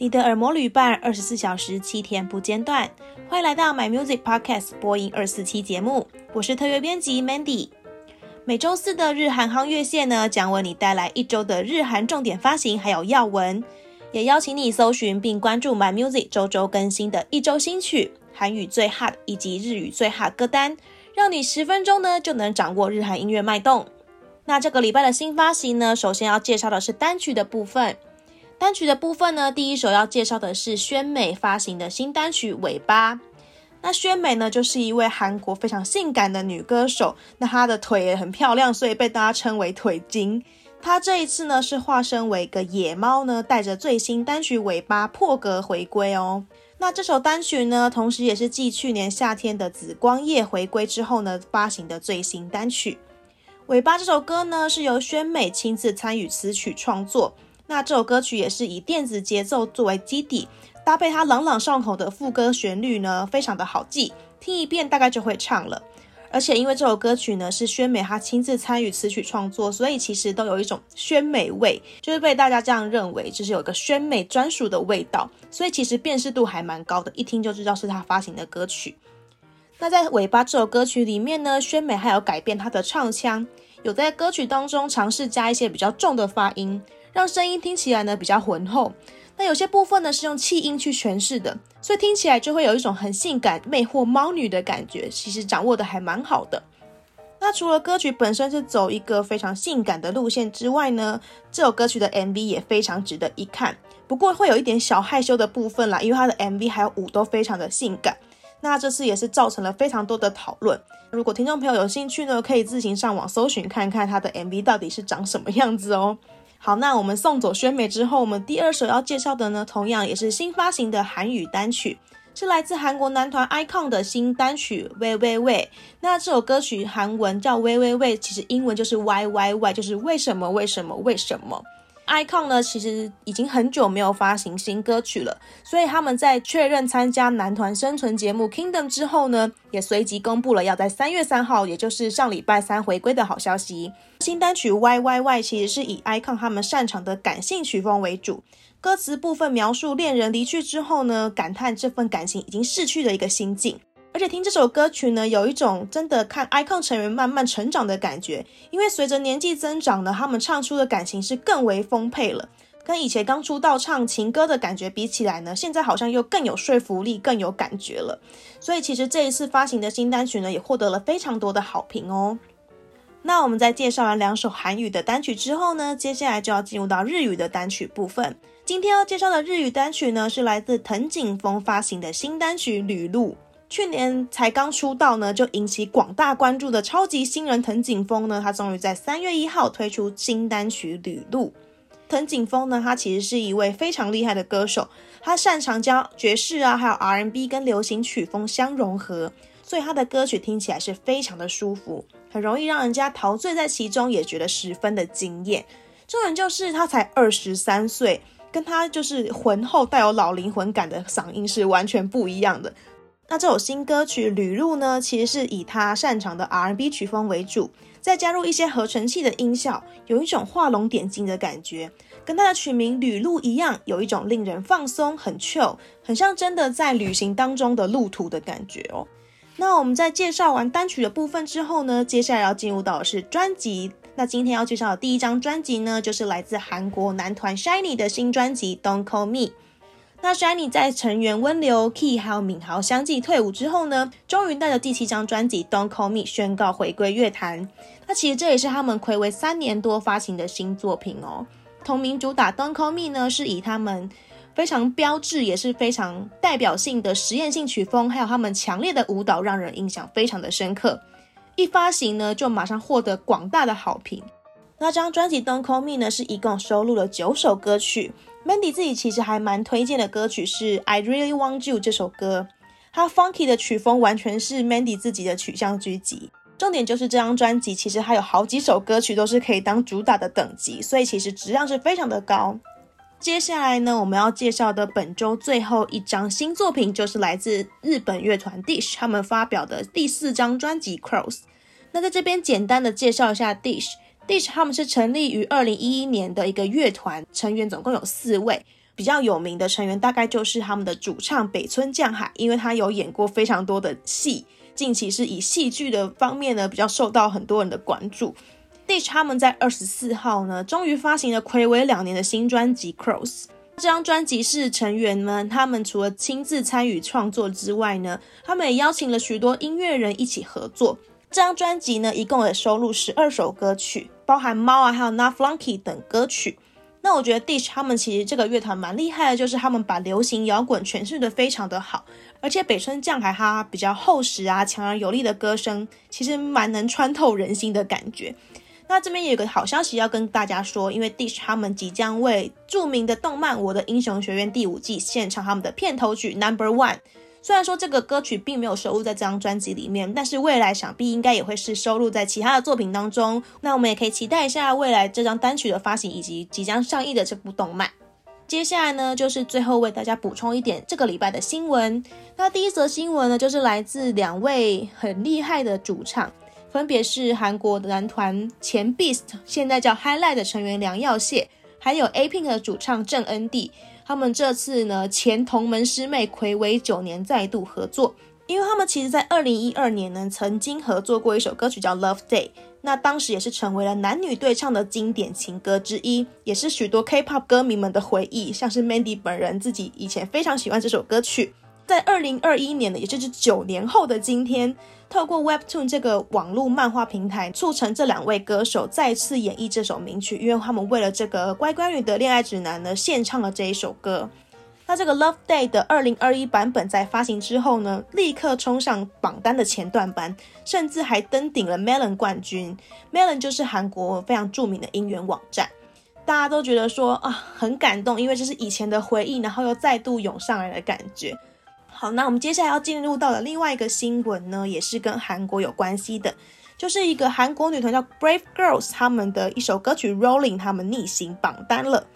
你的耳膜旅伴，二十四小时七天不间断。欢迎来到 My Music Podcast 播音二四七节目，我是特约编辑 Mandy。每周四的日韩夯乐线呢，将为你带来一周的日韩重点发行还有要闻，也邀请你搜寻并关注 My Music 周周更新的一周新曲、韩语最 hot 以及日语最 hot 歌单，让你十分钟呢就能掌握日韩音乐脉动。那这个礼拜的新发行呢，首先要介绍的是单曲的部分。单曲的部分呢，第一首要介绍的是宣美发行的新单曲《尾巴》。那宣美呢，就是一位韩国非常性感的女歌手，那她的腿也很漂亮，所以被大家称为腿精。她这一次呢，是化身为一个野猫呢，带着最新单曲《尾巴》破格回归哦。那这首单曲呢，同时也是继去年夏天的紫光夜回归之后呢，发行的最新单曲。《尾巴》这首歌呢，是由宣美亲自参与词曲创作。那这首歌曲也是以电子节奏作为基底，搭配它朗朗上口的副歌旋律呢，非常的好记，听一遍大概就会唱了。而且因为这首歌曲呢是宣美她亲自参与词曲创作，所以其实都有一种宣美味，就是被大家这样认为，就是有个宣美专属的味道，所以其实辨识度还蛮高的，一听就知道是她发行的歌曲。那在尾巴这首歌曲里面呢，宣美还有改变她的唱腔，有在歌曲当中尝试加一些比较重的发音。让声音听起来呢比较浑厚，那有些部分呢是用气音去诠释的，所以听起来就会有一种很性感、魅惑猫女的感觉。其实掌握的还蛮好的。那除了歌曲本身是走一个非常性感的路线之外呢，这首歌曲的 MV 也非常值得一看。不过会有一点小害羞的部分啦，因为它的 MV 还有舞都非常的性感。那这次也是造成了非常多的讨论。如果听众朋友有兴趣呢，可以自行上网搜寻看看它的 MV 到底是长什么样子哦。好，那我们送走宣美之后，我们第二首要介绍的呢，同样也是新发行的韩语单曲，是来自韩国男团 ICON 的新单曲《喂喂喂》。那这首歌曲韩文叫《喂喂喂》，其实英文就是 Why Why Why，就是为什么为什么为什么。iKON 呢，其实已经很久没有发行新歌曲了，所以他们在确认参加男团生存节目 Kingdom 之后呢，也随即公布了要在三月三号，也就是上礼拜三回归的好消息。新单曲 Y Y Y 其实是以 iKON 他们擅长的感性曲风为主，歌词部分描述恋人离去之后呢，感叹这份感情已经逝去的一个心境。而且听这首歌曲呢，有一种真的看 ICON 成员慢慢成长的感觉，因为随着年纪增长呢，他们唱出的感情是更为丰沛了。跟以前刚出道唱情歌的感觉比起来呢，现在好像又更有说服力，更有感觉了。所以其实这一次发行的新单曲呢，也获得了非常多的好评哦。那我们在介绍完两首韩语的单曲之后呢，接下来就要进入到日语的单曲部分。今天要介绍的日语单曲呢，是来自藤井风发行的新单曲《旅路》。去年才刚出道呢，就引起广大关注的超级新人藤井风呢，他终于在三月一号推出新单曲《旅路》。藤井风呢，他其实是一位非常厉害的歌手，他擅长将爵士啊，还有 R&B 跟流行曲风相融合，所以他的歌曲听起来是非常的舒服，很容易让人家陶醉在其中，也觉得十分的惊艳。重点就是他才二十三岁，跟他就是浑厚带有老灵魂感的嗓音是完全不一样的。那这首新歌曲《旅路》呢，其实是以他擅长的 R&B 曲风为主，再加入一些合成器的音效，有一种画龙点睛的感觉，跟他的曲名《旅路》一样，有一种令人放松、很 chill，很像真的在旅行当中的路途的感觉哦。那我们在介绍完单曲的部分之后呢，接下来要进入到的是专辑。那今天要介绍的第一张专辑呢，就是来自韩国男团 SHINee 的新专辑《Don't Call Me》。那 SHINee 在成员温流、Key 还有敏豪相继退伍之后呢，终于带着第七张专辑《Don't Call Me》宣告回归乐坛。那其实这也是他们睽违三年多发行的新作品哦。同名主打《Don't Call Me》呢，是以他们非常标志也是非常代表性的实验性曲风，还有他们强烈的舞蹈，让人印象非常的深刻。一发行呢，就马上获得广大的好评。那张专辑《Don't Call Me》呢，是一共收录了九首歌曲。Mandy 自己其实还蛮推荐的歌曲是《I Really Want You》这首歌，它 funky 的曲风完全是 Mandy 自己的取向聚集。重点就是这张专辑其实还有好几首歌曲都是可以当主打的等级，所以其实质量是非常的高。接下来呢，我们要介绍的本周最后一张新作品就是来自日本乐团 Dish 他们发表的第四张专辑《Cross》。那在这边简单的介绍一下 Dish。Dish 他们是成立于二零一一年的一个乐团，成员总共有四位。比较有名的成员大概就是他们的主唱北村匠海，因为他有演过非常多的戏，近期是以戏剧的方面呢比较受到很多人的关注。Ditch 他们在二十四号呢，终于发行了睽违两年的新专辑《Cross》。这张专辑是成员们他们除了亲自参与创作之外呢，他们也邀请了许多音乐人一起合作。这张专辑呢，一共也收录十二首歌曲，包含《猫》啊，还有《Not Flunky》等歌曲。那我觉得 Ditch 他们其实这个乐团蛮厉害的，就是他们把流行摇滚诠释得非常的好，而且北村匠海他比较厚实啊、强而有力的歌声，其实蛮能穿透人心的感觉。那这边也有个好消息要跟大家说，因为 Ditch 他们即将为著名的动漫《我的英雄学院》第五季献唱他们的片头曲 Number One。虽然说这个歌曲并没有收录在这张专辑里面，但是未来想必应该也会是收录在其他的作品当中。那我们也可以期待一下未来这张单曲的发行以及即将上映的这部动漫。接下来呢，就是最后为大家补充一点这个礼拜的新闻。那第一则新闻呢，就是来自两位很厉害的主唱。分别是韩国男团前 Beast，现在叫 Highlight 的成员梁耀燮，还有 A Pink 的主唱郑恩地。他们这次呢，前同门师妹睽违九年再度合作，因为他们其实在二零一二年呢，曾经合作过一首歌曲叫 Love Day，那当时也是成为了男女对唱的经典情歌之一，也是许多 K-pop 歌迷们的回忆，像是 Mandy 本人自己以前非常喜欢这首歌曲。在二零二一年的，也就是九年后的今天，透过 Webtoon 这个网络漫画平台，促成这两位歌手再次演绎这首名曲，因为他们为了这个乖乖女的恋爱指南呢，献唱了这一首歌。那这个 Love Day 的二零二一版本在发行之后呢，立刻冲上榜单的前段班，甚至还登顶了 Melon 冠军。Melon 就是韩国非常著名的音源网站，大家都觉得说啊，很感动，因为这是以前的回忆，然后又再度涌上来的感觉。好，那我们接下来要进入到的另外一个新闻呢，也是跟韩国有关系的，就是一个韩国女团叫 Brave Girls，他们的一首歌曲《Rolling》，他们逆行榜单了。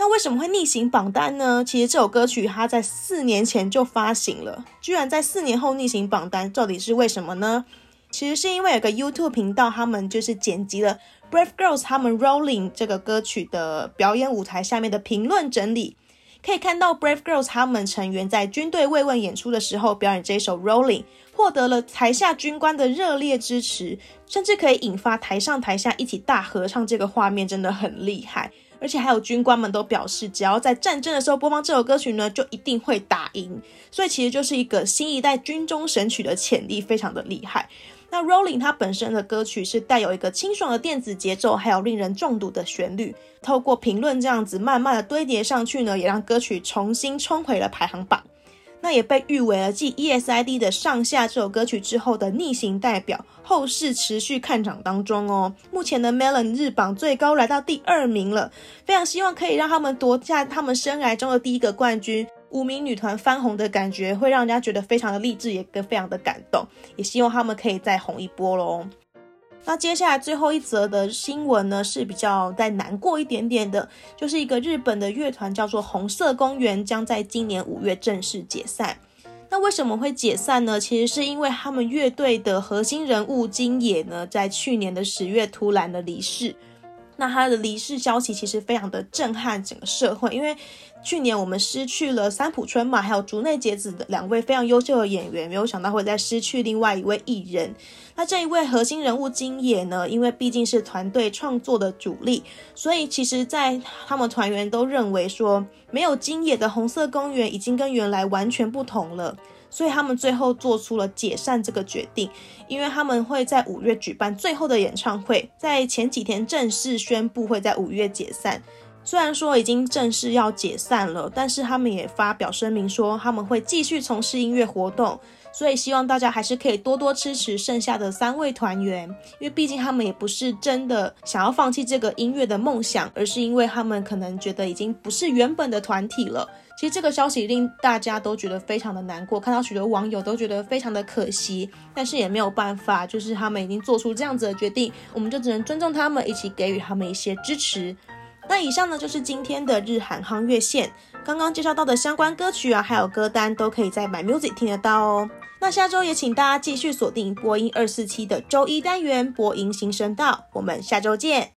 那为什么会逆行榜单呢？其实这首歌曲它在四年前就发行了，居然在四年后逆行榜单，到底是为什么呢？其实是因为有个 YouTube 频道，他们就是剪辑了 Brave Girls 他们《Rolling》这个歌曲的表演舞台下面的评论整理。可以看到 Brave Girls 他们成员在军队慰问演出的时候表演这首 Rolling，获得了台下军官的热烈支持，甚至可以引发台上台下一起大合唱，这个画面真的很厉害。而且还有军官们都表示，只要在战争的时候播放这首歌曲呢，就一定会打赢。所以其实就是一个新一代军中神曲的潜力非常的厉害。那 Rolling 它本身的歌曲是带有一个清爽的电子节奏，还有令人中毒的旋律。透过评论这样子慢慢的堆叠上去呢，也让歌曲重新冲回了排行榜。那也被誉为了继 ESID 的上下这首歌曲之后的逆行代表，后市持续看涨当中哦。目前的 Melon 日榜最高来到第二名了，非常希望可以让他们夺下他们生涯中的第一个冠军。五名女团翻红的感觉会让人家觉得非常的励志，也跟非常的感动，也希望他们可以再红一波喽。那接下来最后一则的新闻呢，是比较再难过一点点的，就是一个日本的乐团叫做红色公园，将在今年五月正式解散。那为什么会解散呢？其实是因为他们乐队的核心人物金野呢，在去年的十月突然的离世。那他的离世消息其实非常的震撼整个社会，因为去年我们失去了三浦春马还有竹内结子的两位非常优秀的演员，没有想到会再失去另外一位艺人。那这一位核心人物金野呢，因为毕竟是团队创作的主力，所以其实，在他们团员都认为说，没有金野的红色公园已经跟原来完全不同了。所以他们最后做出了解散这个决定，因为他们会在五月举办最后的演唱会，在前几天正式宣布会在五月解散。虽然说已经正式要解散了，但是他们也发表声明说他们会继续从事音乐活动。所以希望大家还是可以多多支持剩下的三位团员，因为毕竟他们也不是真的想要放弃这个音乐的梦想，而是因为他们可能觉得已经不是原本的团体了。其实这个消息令大家都觉得非常的难过，看到许多网友都觉得非常的可惜，但是也没有办法，就是他们已经做出这样子的决定，我们就只能尊重他们，一起给予他们一些支持。那以上呢，就是今天的日韩夯乐线，刚刚介绍到的相关歌曲啊，还有歌单都可以在 My Music 听得到哦。那下周也请大家继续锁定播音二四七的周一单元播音新声道，我们下周见。